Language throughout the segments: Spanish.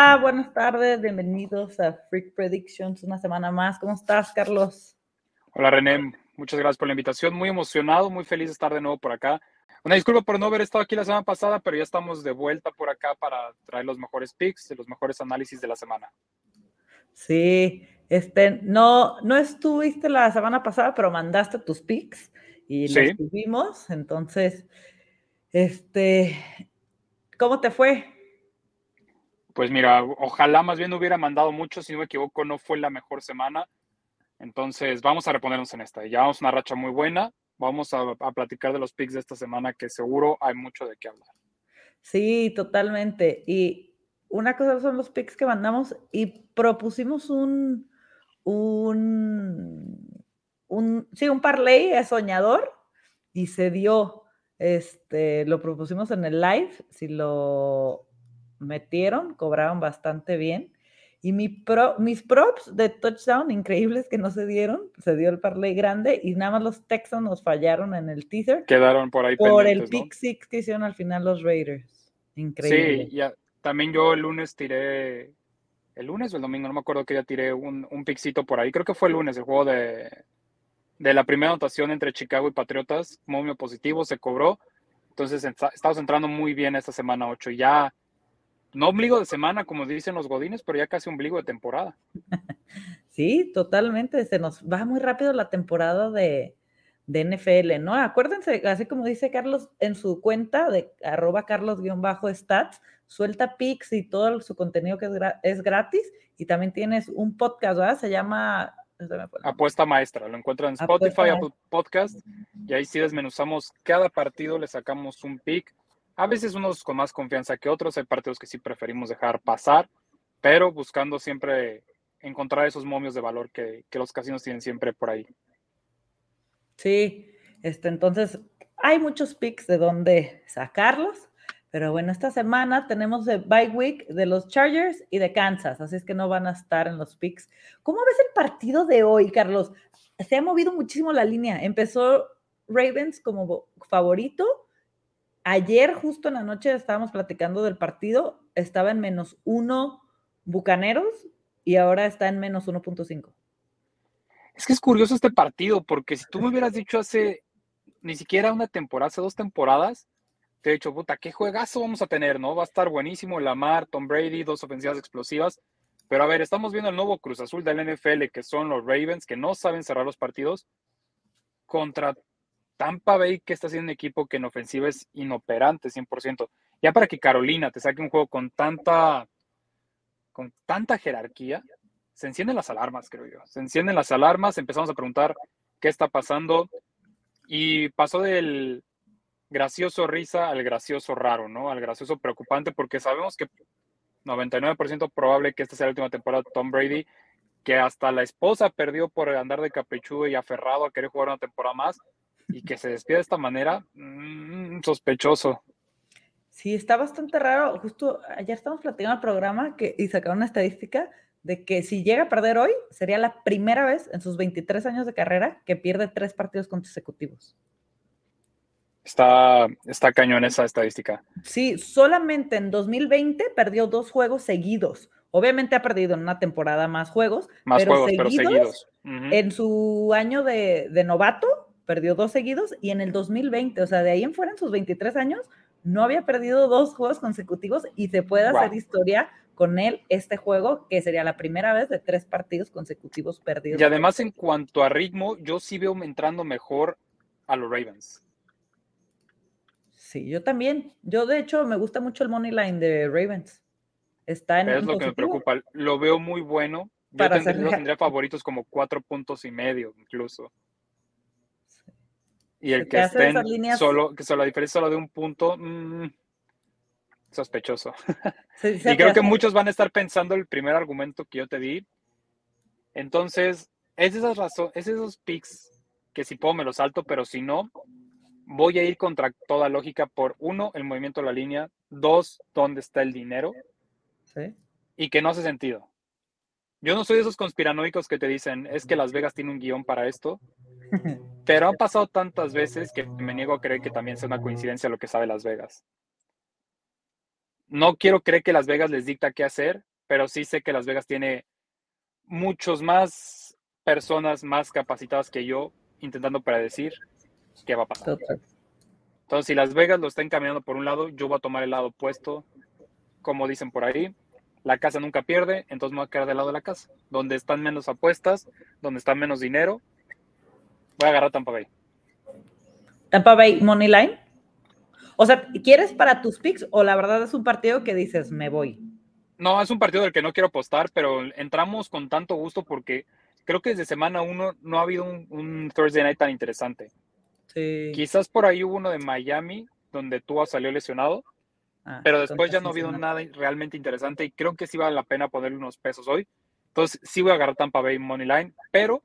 Hola, buenas tardes, bienvenidos a Freak Predictions, una semana más. ¿Cómo estás, Carlos? Hola, René, muchas gracias por la invitación. Muy emocionado, muy feliz de estar de nuevo por acá. Una disculpa por no haber estado aquí la semana pasada, pero ya estamos de vuelta por acá para traer los mejores picks, los mejores análisis de la semana. Sí, este, no, no estuviste la semana pasada, pero mandaste tus picks y los tuvimos. Entonces, este, ¿cómo te fue? Pues mira, ojalá más bien hubiera mandado mucho, si no me equivoco, no fue la mejor semana. Entonces, vamos a reponernos en esta. Ya vamos una racha muy buena. Vamos a, platicar de los picks de esta semana, que seguro hay mucho de qué hablar. Sí, totalmente. Y una cosa son los picks que mandamos y propusimos un, un, un sí, un parlay soñador y se dio. Este, lo propusimos en el live. Si lo metieron, cobraron bastante bien. Y mi pro, mis props de touchdown increíbles que no se dieron, se dio el parlay grande y nada más los Texans nos fallaron en el teaser. Quedaron por ahí. Por el pick six que hicieron al final los Raiders. Increíble. Sí, ya, también yo el lunes tiré, el lunes o el domingo, no me acuerdo que ya tiré un, un pixito por ahí. Creo que fue el lunes, el juego de, de la primera anotación entre Chicago y Patriotas, momio positivo, se cobró. Entonces estamos entrando muy bien esta semana 8. Ya no ombligo de semana, como dicen los godines, pero ya casi ombligo de temporada. Sí, totalmente. Se nos va muy rápido la temporada de, NFL, ¿no? Acuérdense, así como dice Carlos en su cuenta de arroba carlos-stats, suelta pics y todo su contenido que es, gratis. Y también tienes un podcast, ¿verdad? Se llama... Apuesta Maestra, lo encuentran en Spotify, Apple Podcast, y ahí sí desmenuzamos cada partido, le sacamos un pick a veces unos con más confianza que otros, hay partidos que sí preferimos dejar pasar, pero buscando siempre encontrar esos momios de valor que, los casinos tienen siempre por ahí. Sí, este, entonces hay muchos picks de dónde sacarlos, pero bueno, esta semana tenemos el bye week de los Chargers y de Kansas, así es que no van a estar en los picks. ¿Cómo ves el partido de hoy, Carlos? Se ha movido muchísimo la línea. Empezó Ravens como favorito Ayer, justo en la noche, estábamos platicando del partido, estaba en menos uno Bucaneros y ahora está en menos 1.5. Es que es curioso este partido, porque si tú me hubieras dicho hace ni siquiera una temporada, hace dos temporadas, te he dicho, puta, qué juegazo vamos a tener, ¿no? Va a estar buenísimo Lamar, Tom Brady, dos ofensivas explosivas. Pero a ver, estamos viendo el nuevo Cruz Azul del NFL, que son los Ravens, que no saben cerrar los partidos, contra Tampa Bay, que está haciendo un equipo que en ofensiva es inoperante 100%. Ya para que Carolina te saque un juego con tanta, con tanta jerarquía, se encienden las alarmas, creo yo. Se encienden las alarmas, empezamos a preguntar qué está pasando y pasó del gracioso risa al gracioso raro, ¿no? Al gracioso preocupante porque sabemos que 99% probable que esta sea la última temporada de Tom Brady, que hasta la esposa perdió por andar de caprichudo y aferrado a querer jugar una temporada más y que se despide de esta manera, mmm, sospechoso. Sí, está bastante raro. Justo ayer estamos platicando el programa que, y sacaron una estadística de que si llega a perder hoy, sería la primera vez en sus 23 años de carrera que pierde tres partidos consecutivos. Está, está cañón esa estadística. Sí, solamente en 2020 perdió dos juegos seguidos. Obviamente ha perdido en una temporada más juegos. Más juegos, pero seguidos. En su año de, de novato, perdió dos seguidos y en el 2020, o sea, de ahí en fuera en sus 23 años, no había perdido dos juegos consecutivos y se puede hacer historia con él este juego, que sería la primera vez de tres partidos consecutivos perdidos. Y además en cuanto a ritmo, yo sí veo entrando mejor a los Ravens. Sí, yo también. Yo de hecho me gusta mucho el money line de Ravens. Está en Es lo que me preocupa. Lo veo muy bueno. Yo tendría, tendría favoritos como cuatro puntos y medio incluso. Y el que estén solo, que solo la diferencia solo de un punto, mmm, sospechoso. y creo que muchos van a estar pensando el primer argumento que yo te di. Entonces, es esas razones, es esos picks que si puedo me los salto, pero si no, voy a ir contra toda lógica por uno, el movimiento de la línea, dos, dónde está el dinero. ¿Sí? Y que no hace sentido. Yo no soy de esos conspiranoicos que te dicen, es que Las Vegas tiene un guion para esto. Pero han pasado tantas veces que me niego a creer que también sea una coincidencia lo que sabe Las Vegas. no quiero creer que Las Vegas les dicta qué hacer, pero sí sé que Las Vegas tiene muchos más personas más capacitadas que yo intentando predecir qué va a pasar. Entonces, si Las Vegas lo está encaminando por un lado, yo voy a tomar el lado opuesto, como dicen por ahí. La casa nunca pierde, entonces me voy a quedar del lado de la casa. Donde están menos apuestas, donde está menos dinero, voy a agarrar Tampa Bay. Tampa Bay Money Line. O sea, ¿quieres para tus picks o la verdad es un partido que dices, me voy? No, es un partido del que no quiero apostar, pero entramos con tanto gusto porque creo que desde semana uno no ha habido un, Thursday night tan interesante. Sí. Quizás por ahí hubo uno de Miami, donde tú salió lesionado, ah, pero después ya no ha habido nada realmente interesante y creo que sí vale la pena ponerle unos pesos hoy. Entonces sí voy a agarrar Tampa Bay Money Line, pero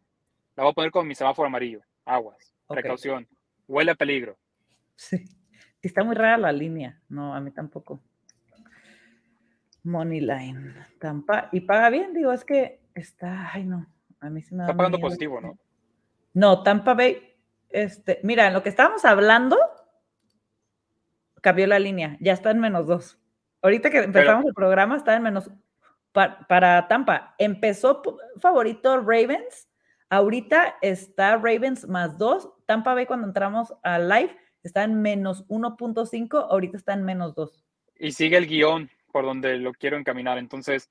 la voy a poner con mi semáforo amarillo. Aguas, precaución, huele a peligro. Sí, está muy rara la línea. No, a mí tampoco. Money Line, Tampa, y paga bien, digo, es que está, ay no, a mí se me Está pagando positivo, ¿no? No, Tampa Bay, este, mira, en lo que estábamos hablando, cambió la línea, ya está en menos dos. Ahorita que empezamos el programa está en menos para, Tampa. Empezó favorito Ravens, ahorita está Ravens más dos. Tampa Bay cuando entramos a live está en menos 1.5, ahorita está en menos dos. Y sigue el guion por donde lo quiero encaminar, entonces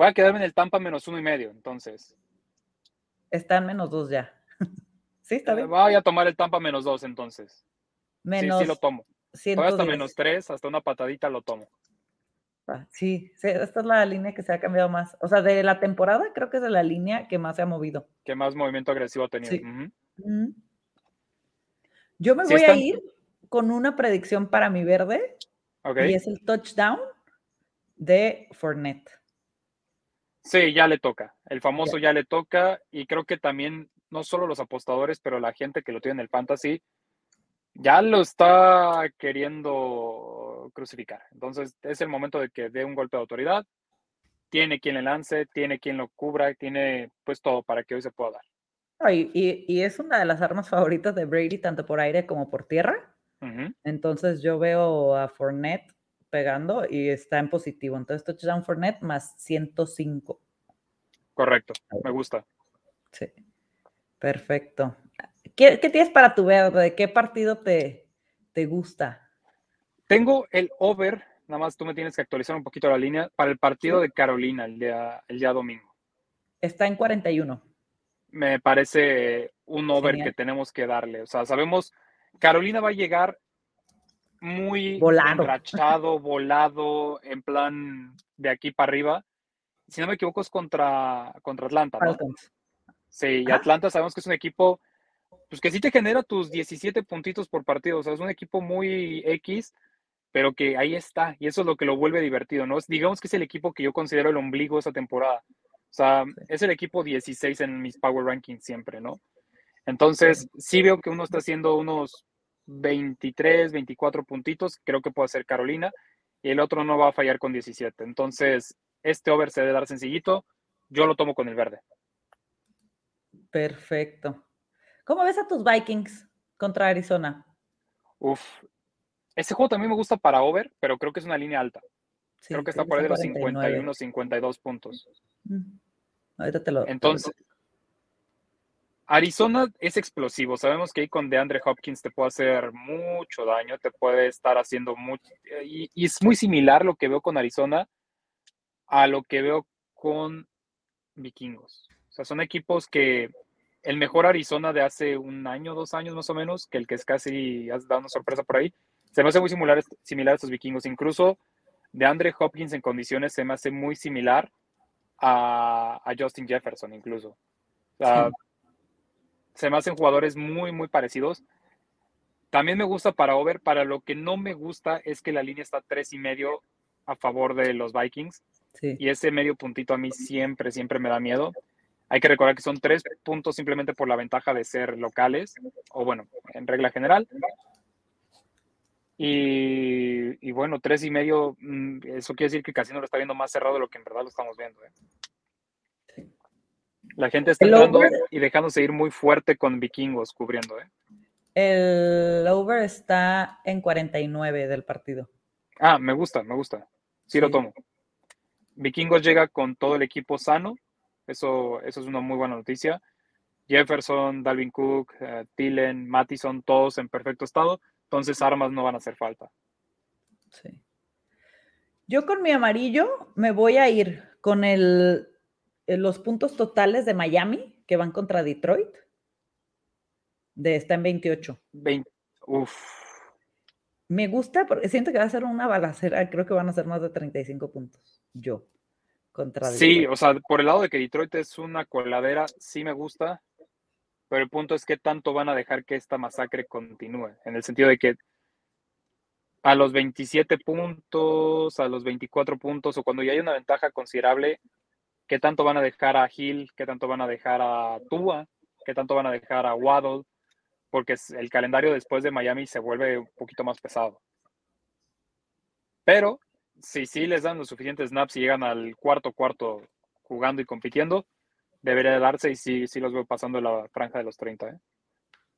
Voy a quedarme en el Tampa menos uno y medio, entonces. Está en menos dos ya. sí, está bien. Voy a tomar el Tampa menos dos, entonces. Menos. Sí, sí lo tomo. Voy hasta menos tres, hasta una patadita lo tomo. Ah, sí, esta es la línea que se ha cambiado más. O sea, de la temporada creo que es de la línea que más se ha movido. Que más movimiento agresivo ha tenido. Yo me voy a ir con una predicción para mi verde. Y es el touchdown de Fournette. Sí, ya le toca. El famoso ya le toca. Y creo que también, no solo los apostadores, pero la gente que lo tiene en el fantasy, ya lo está queriendo crucificar. Entonces es el momento de que dé un golpe de autoridad. Tiene quien le lance, tiene quien lo cubra, tiene pues todo para que hoy se pueda dar. y, es una de las armas favoritas de Brady, tanto por aire como por tierra. Entonces yo veo a Fournette pegando y está en positivo. Entonces, touchdown for net más 105. Correcto, me gusta. Sí, perfecto. ¿Qué, tienes para tu verde? ¿Qué partido te, te gusta? Tengo el over, nada más tú me tienes que actualizar un poquito la línea, para el partido de Carolina el día, el día domingo. Está en 41. Me parece un over que tenemos que darle. O sea, sabemos, Carolina va a llegar muy volado. volado, en plan de aquí para arriba. Si no me equivoco, es contra, contra Atlanta. ¿no? Sí, y Atlanta sabemos que es un equipo pues que sí te genera tus 17 puntitos por partido. O sea, es un equipo muy X, pero que ahí está. Y eso es lo que lo vuelve divertido, ¿no? Digamos que es el equipo que yo considero el ombligo de esa temporada. O sea, es el equipo 16 en mis Power Rankings siempre, ¿no? Entonces, sí veo que uno está haciendo unos 23, 24 puntitos, creo que puede ser Carolina, y el otro no va a fallar con 17. Entonces, este over se debe dar sencillito, yo lo tomo con el verde. Perfecto. ¿Cómo ves a tus Vikings contra Arizona? Uf, ese juego también me gusta para over, pero creo que es una línea alta. creo que está por ahí de los 51, 52 puntos. Mm. Ahorita te lo. Entonces, Arizona es explosivo. Sabemos que ahí con DeAndre Hopkins te puede hacer mucho daño, te puede estar haciendo mucho. Y, es muy similar lo que veo con Arizona a lo que veo con Vikingos. O sea, son equipos que el mejor Arizona de hace un año, dos años más o menos, que el que es casi has dado una sorpresa por ahí, se me hace muy similar, similar a estos vikingos. Incluso de Andre Hopkins en condiciones se me hace muy similar a, Justin Jefferson, incluso. O sea, se me hacen jugadores muy, muy parecidos. También me gusta para over. Para lo que no me gusta es que la línea está tres y medio a favor de los Vikings. Y ese medio puntito a mí siempre, siempre me da miedo. Hay que recordar que son tres puntos simplemente por la ventaja de ser locales, o bueno, en regla general. Y, bueno, tres y medio, mm, eso quiere decir que casi no lo está viendo más cerrado de lo que en verdad lo estamos viendo. ¿eh? La gente está entrando y dejándose ir muy fuerte con vikingos cubriendo, ¿eh? El over está en 49 del partido. Ah, me gusta, me gusta. Sí, lo tomo. Vikingos llega con todo el equipo sano. Eso, eso es una muy buena noticia. Jefferson, Dalvin Cook, eh, Thielen, Mattison, todos en perfecto estado. Entonces armas no van a hacer falta. Sí. Yo con mi amarillo me voy a ir con el, eh, los puntos totales de Miami que van contra Detroit. De está en 28. 20, uf. Me gusta porque siento que va a ser una balacera. Creo que van a ser más de 35 puntos. Yo. Contra Sí, Detroit. o sea, por el lado de que Detroit es una coladera, sí me gusta. Pero el punto es qué tanto van a dejar que esta masacre continúe. En el sentido de que a los 27 puntos, a los 24 puntos, o cuando ya hay una ventaja considerable, qué tanto van a dejar a Hill, qué tanto van a dejar a Tua, qué tanto van a dejar a Waddle, porque el calendario después de Miami se vuelve un poquito más pesado. Pero si sí les dan los suficientes snaps y llegan al cuarto cuarto jugando y compitiendo, debería de darse y sí, sí los veo pasando la franja de los 30. ¿eh?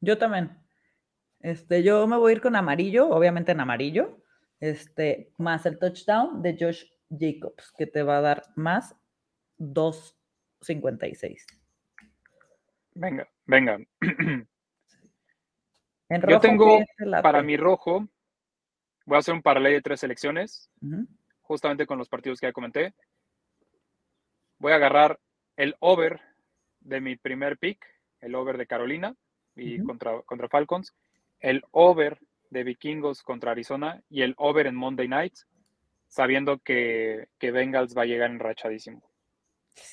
Yo también. Este, yo me voy a ir con amarillo, obviamente en amarillo. Este, más el touchdown de Josh Jacobs, que te va a dar más 2.56. Venga, venga. En Yo rojo, tengo ¿qué te late? Para mi rojo, voy a hacer un parlay de tres selecciones, justamente con los partidos que ya comenté. Voy a agarrar el over de mi primer pick, el over de Carolina y Ujú. contra, contra Falcons, el over de Vikingos contra Arizona y el over en Monday Night, sabiendo que, que Bengals va a llegar enrachadísimo.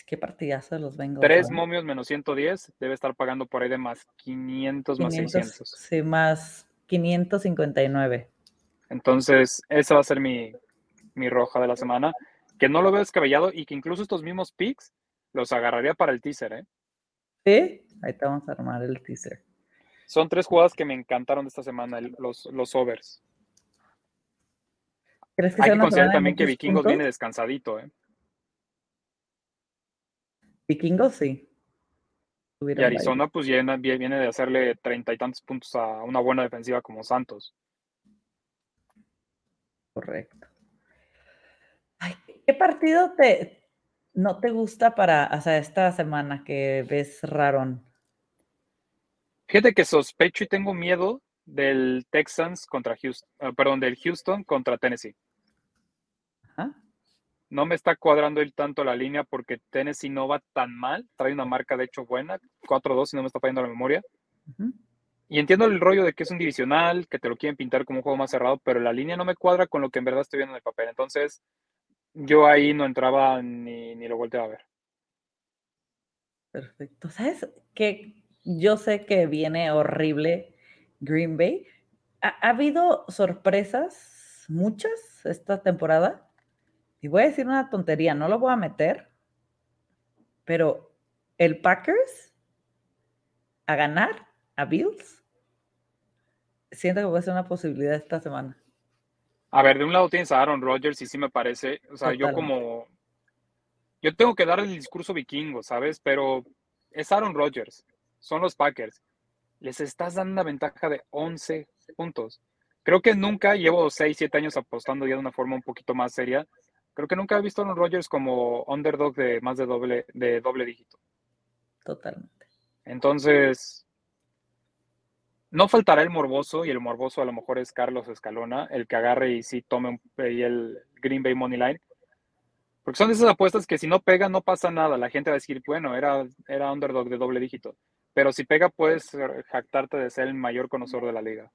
Qué partidazo de los Bengals. Tres ¿no? momios menos 110, debe estar pagando por ahí de más 500 más 500, 600. Sí, más 559. Entonces, esa va a ser mi, mi roja de la semana, que no lo veo descabellado y que incluso estos mismos picks los agarraría para el teaser. ¿eh? ¿Sí? Ahí te vamos a armar el teaser. Son tres jugadas que me encantaron de esta semana, los, los overs. ¿Crees que Hay que considerar también que Vikingos puntos? viene descansadito. ¿eh? Vikingos, sí. Y Tuvieron. Arizona, pues viene, viene de hacerle treinta y tantos puntos a una buena defensiva como Santos. Correcto. Ay, ¿qué partido te no te gusta para, sea, esta semana que ves rarón? Fíjate que sospecho y tengo miedo del Texans contra Houston, ah, perdón, del Houston contra Tennessee. Ajá. No me está cuadrando el tanto la línea porque Tennessee no va tan mal. Trae una marca de hecho buena, 4-2 si no me está fallando la memoria. Y entiendo el rollo de que es un divisional, que te lo quieren pintar como un juego más cerrado, pero la línea no me cuadra con lo que en verdad estoy viendo en el papel. Entonces, yo ahí no entraba ni, ni lo volteaba a ver. Perfecto. ¿Sabes que Yo sé que viene horrible Green Bay. Ha, ha habido sorpresas, muchas, esta temporada. Y voy a decir una tontería, no lo voy a meter, pero el Packers a ganar a Bills, siento que puede ser una posibilidad esta semana. A ver, de un lado tienes a Aaron Rodgers y sí me parece, o sea, yo como, yo tengo que dar el discurso vikingo, ¿sabes? Pero es Aaron Rodgers, son los Packers. Les estás dando una ventaja de 11 puntos. Creo que nunca, llevo 6, 7 años apostando ya de una forma un poquito más seria. Creo que nunca he visto a Aaron Rodgers como underdog de más de doble, de doble dígito. Totalmente. Entonces, no faltará el morboso, y el morboso a lo mejor es Carlos Escalona, el que agarre y sí tome un, ahí el Green Bay Money Line. Porque son de esas apuestas que si no pega, no pasa nada. La gente va a decir, bueno, era, era underdog de doble dígito. Pero si pega, puedes jactarte de ser el mayor conocedor de la liga.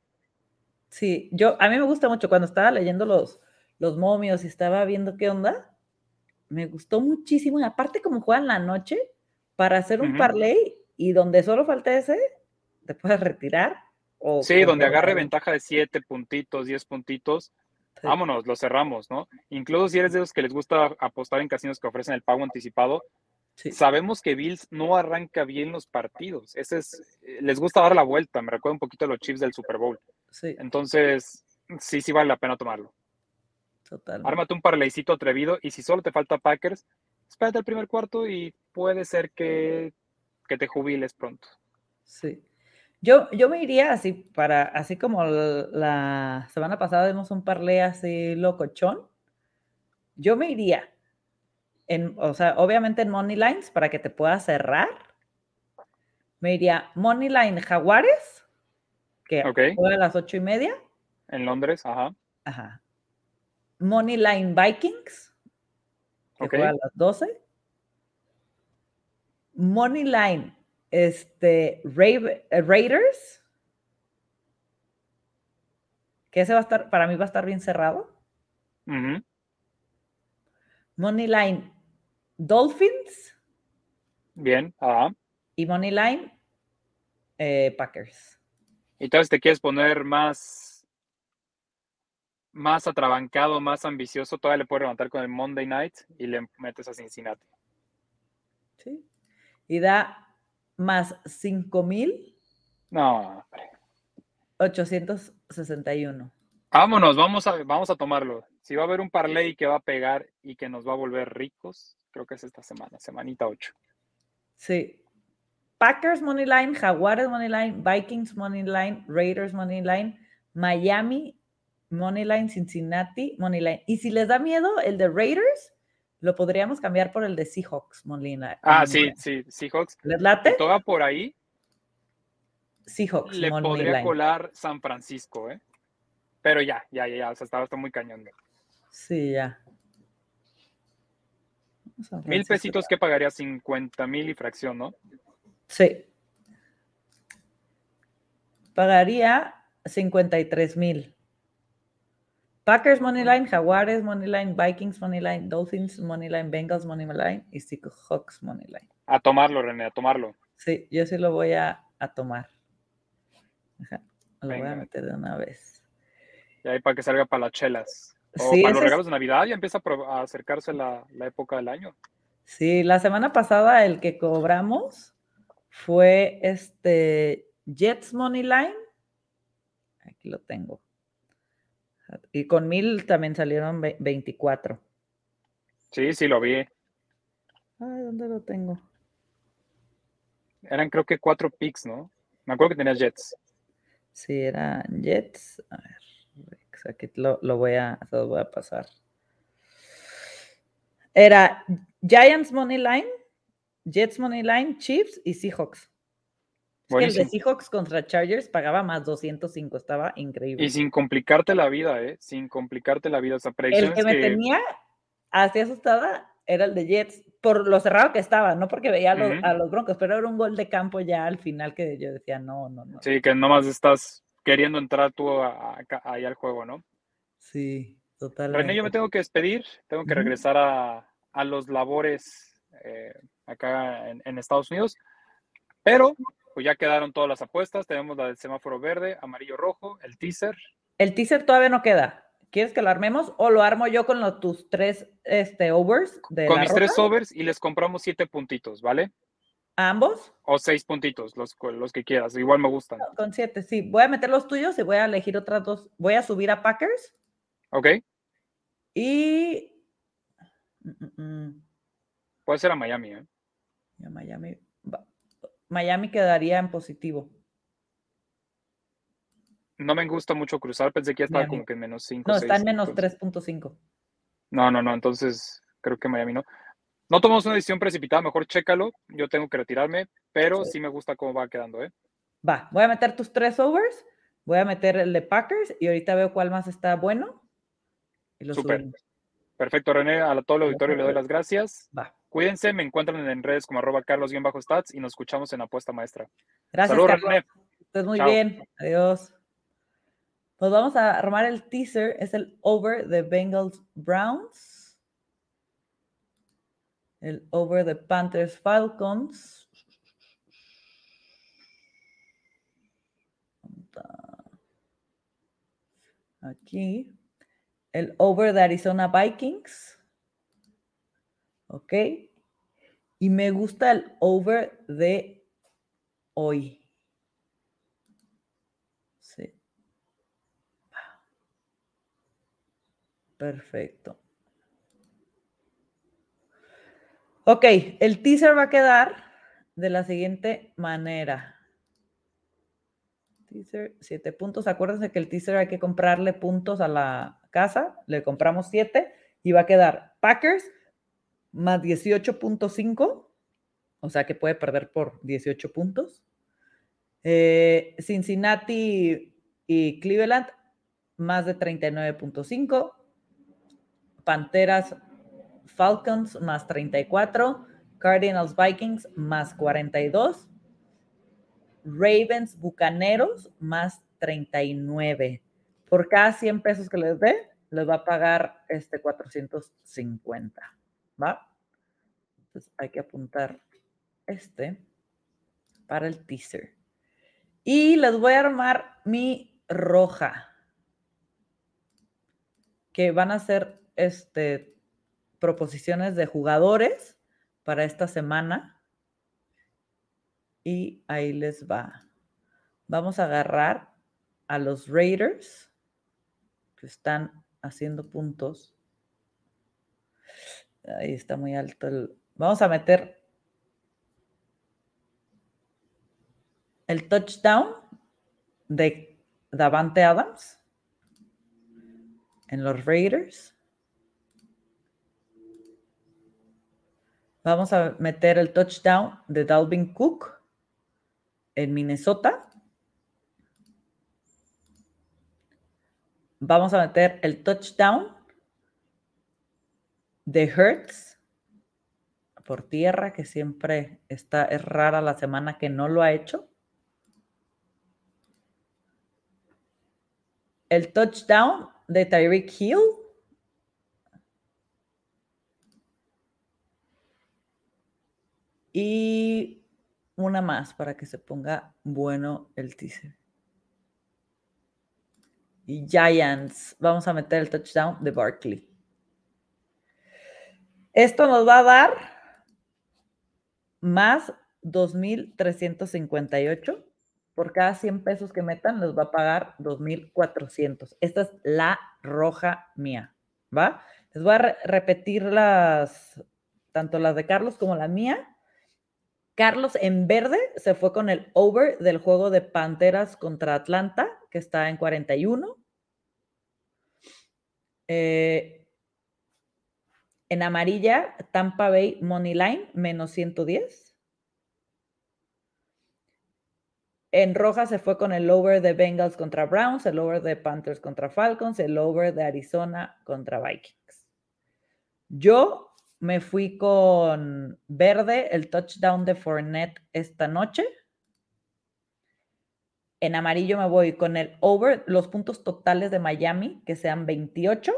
Sí, yo, a mí me gusta mucho cuando estaba leyendo los, los momios y estaba viendo qué onda, me gustó muchísimo. Y aparte, como juegan la noche, para hacer un parlay y donde solo falta ese, te puedes retirar. O Sí, donde agarre en- ventaja de 7 puntitos, 10 puntitos, Sí, vámonos, lo cerramos, ¿no? Incluso si eres de los que les gusta apostar en casinos que ofrecen el pago anticipado, sí, sabemos que Bills no arranca bien los partidos. Ese es, eh, les gusta dar la vuelta. Me recuerda un poquito a los Chiefs del Super Bowl. sí, Entonces, sí, sí vale la pena tomarlo. totalmente. Ármate un parlaycito atrevido y si solo te falta Packers, espérate el primer cuarto y puede ser que, que te jubiles pronto. Sí. Yo, yo me iría así para, así como la semana pasada vimos un parlay así locochón. Yo me iría en, o sea, obviamente en Money Lines para que te puedas cerrar. Me iría Money Line Jaguares, que Ok. juega a las ocho y media. En Londres, ajá. Ajá. Money Line Vikings, que Ok. juega a las 12. Money Line este, eh, Raiders, que ese va a estar, para mí va a estar bien cerrado. Ujú. Money Line Dolphins Bien, ajá. y Money Line eh, Packers. Y entonces te quieres poner más, más atrabancado, más ambicioso, todavía le puedes levantar con el Monday Night y le metes a Cincinnati. ¿sí? Y da más 5,861. No, hombre. Vámonos, vamos a, vamos a tomarlo. Si va a haber un parlay que va a pegar y que nos va a volver ricos, creo que es esta semana, semanita 8. Sí. Packers Money Line, Jaguares Money Line, Vikings Money Line, Raiders Money Line, Miami Money Line, Cincinnati Money Line. Y si les da miedo el de Raiders, lo podríamos cambiar por el de Seahawks Money Line. Ah, sí, sí, Seahawks. ¿Les late? toda por ahí Seahawks le Money podría colar San Francisco, ¿eh? Pero ya, ya, ya, ya, o sea, estaba está muy cañón. Sí, ya. Mil pesitos que pagaría 50 mil y fracción, ¿no? Sí. Pagaría 53 mil. Packers Money Line, Jaguares Money Line, Vikings Money Line, Dolphins Money Line, Bengals Money Line y Seahawks Money Line. A tomarlo, René, a tomarlo. Sí, yo sí lo voy a, a tomar. Ajá, Lo voy a meter de una vez. Y ahí para que salga para las chelas. O Sí, para los es- regalos de Navidad, ya empieza a acercarse la, la época del año. Sí, la semana pasada el que cobramos fue este Jets Money Line. Aquí lo tengo. Y con mil también salieron ve- 24. Sí, sí, lo vi. Ay, ¿dónde lo tengo? Eran creo que cuatro picks, ¿no? Me acuerdo que tenías Jets. Sí, eran Jets. A ver, aquí lo, lo voy a, los voy a pasar. Era Giants Money Line, Jets Money Line, Chiefs y Seahawks. El de. Seahawks contra Chargers pagaba más 205, estaba increíble. Y sin complicarte la vida, ¿eh? Sin complicarte la vida. O sea, el que me que- tenía así asustada era el de Jets, por lo cerrado que estaba, no porque veía a los, Ujú. a los Broncos, pero era un gol de campo ya al final que yo decía, no, no, no. Sí, que nomás estás queriendo entrar tú a- a- ahí al juego, ¿no? Sí, totalmente. René, yo me tengo que despedir. Tengo que regresar a, a los labores eh, acá en, en Estados Unidos. Pero, pues ya quedaron todas las apuestas. Tenemos la del semáforo verde, amarillo, rojo, el teaser. El teaser todavía no queda. ¿Quieres que lo armemos o lo armo yo con los, tus tres este, overs de Con mis tres overs y les compramos siete puntitos, ¿vale? ¿A ambos? O seis puntitos, los, los que quieras. Igual me gustan. Con siete, sí. Voy a meter los tuyos y voy a elegir otras dos. Voy a subir a Packers ¿Ok? y... Mm, mm, mm. Puede ser a Miami, ¿eh? Ya Miami, Miami quedaría en positivo. No me gusta mucho cruzar. Pensé que ya estaba Miami. como que en menos cinco. No, seis, está en menos entonces- 3.5. No, no, no. Entonces creo que Miami no. No tomamos una decisión precipitada. Mejor chécalo. Yo tengo que retirarme. Pero Sí. sí me gusta cómo va quedando, ¿eh? Va, voy a meter tus tres overs, voy a meter el de Packers y ahorita veo cuál más está bueno. Y lo subimos. Perfecto, René. A todo el auditorio le doy las gracias. Va. Cuídense, me encuentran en redes como arroba carlos-stats y nos escuchamos en Apuesta Maestra. Gracias, Saludos, Carlos. René. Estés muy Chao. bien. Adiós. Pues vamos a armar el teaser. Es el over de Bengals Browns. El over de Panthers Falcons. Aquí. El over de Arizona Vikings. Ok. Y me gusta el over de hoy. Sí. Perfecto. Ok, el teaser va a quedar de la siguiente manera. Teaser, 7 puntos. Acuérdense que el teaser hay que comprarle puntos a la casa. Le compramos 7 y va a quedar Packers más 18.5. O sea que puede perder por 18 puntos. Eh, Cincinnati y Cleveland más de 39.5. Panteras Falcons más 34. Cardinals Vikings más 42. Ravens Bucaneros más 39. Por cada 100 pesos que les dé, les va a pagar este 450. ¿Va? Entonces hay que apuntar este para el teaser. Y les voy a armar mi roja. Que van a ser este, proposiciones de jugadores para esta semana. Y ahí les va. Vamos a agarrar a los Raiders que están haciendo puntos. Ahí está muy alto el... Vamos a meter el touchdown de Davante Adams en los Raiders. Vamos a meter el touchdown de Dalvin Cook en Minnesota. Vamos a meter el touchdown de Hertz por tierra, que siempre está, es rara la semana que no lo ha hecho. El touchdown de Tyreek Hill Y una más para que se ponga bueno el teaser. Giants. Vamos a meter el touchdown de Barkley. Esto nos va a dar más 2.358. Por cada 100 pesos que metan, les va a pagar 2.400. Esta es la roja mía, ¿va? Les voy a repetir las, tanto las de Carlos como la mía Carlos en verde se fue con el over del juego de Panteras contra Atlanta, que está en 41. Eh, en amarilla, Tampa Bay Money Line, menos 110. En roja se fue con el over de Bengals contra Browns, el over de Panthers contra Falcons, el over de Arizona contra Vikings. Yo me fui con verde, el touchdown de Fournette esta noche. En amarillo me voy con el over, los puntos totales de Miami, que sean 28.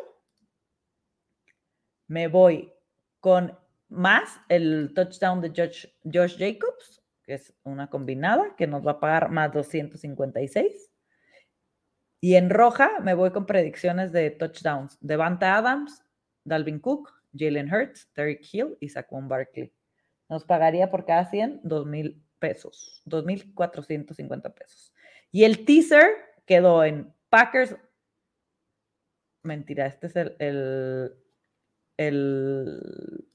Me voy con más el touchdown de Josh, Josh Jacobs, que es una combinada, que nos va a pagar más 256. Y en roja me voy con predicciones de touchdowns. Devante Adams, Dalvin Cook, Jalen Hurts, Derek Hill y Saquon Barkley. Nos pagaría por cada 100 2 mil pesos, 2.450 pesos. Y el teaser quedó en Packers. Mentira, este es el, el,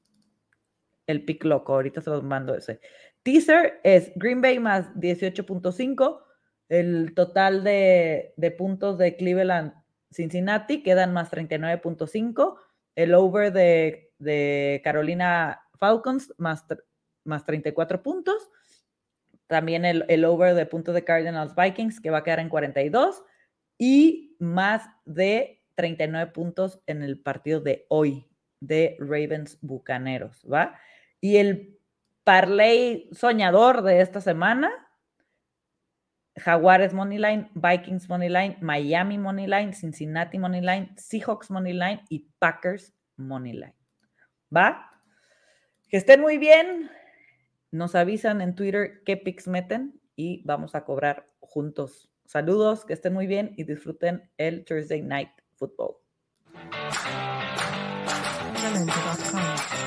el pick loco. Ahorita se los mando ese. Teaser es Green Bay más 18.5. El total de, de puntos de Cleveland Cincinnati quedan más 39.5 el over de, Carolina Falcons más, más 34 puntos. También el, over de puntos de Cardinals Vikings, que va a quedar en 42. Y más de 39 puntos en el partido de hoy de Ravens Bucaneros, ¿va? Y el parlay soñador de esta semana, Jaguares Moneyline, Vikings Moneyline, Miami Moneyline, Cincinnati Moneyline, Seahawks Moneyline y Packers Moneyline. ¿Va? Que estén muy bien. Nos avisan en Twitter qué picks meten y vamos a cobrar juntos. Saludos, que estén muy bien y disfruten el Thursday Night Football. Ramenda.com.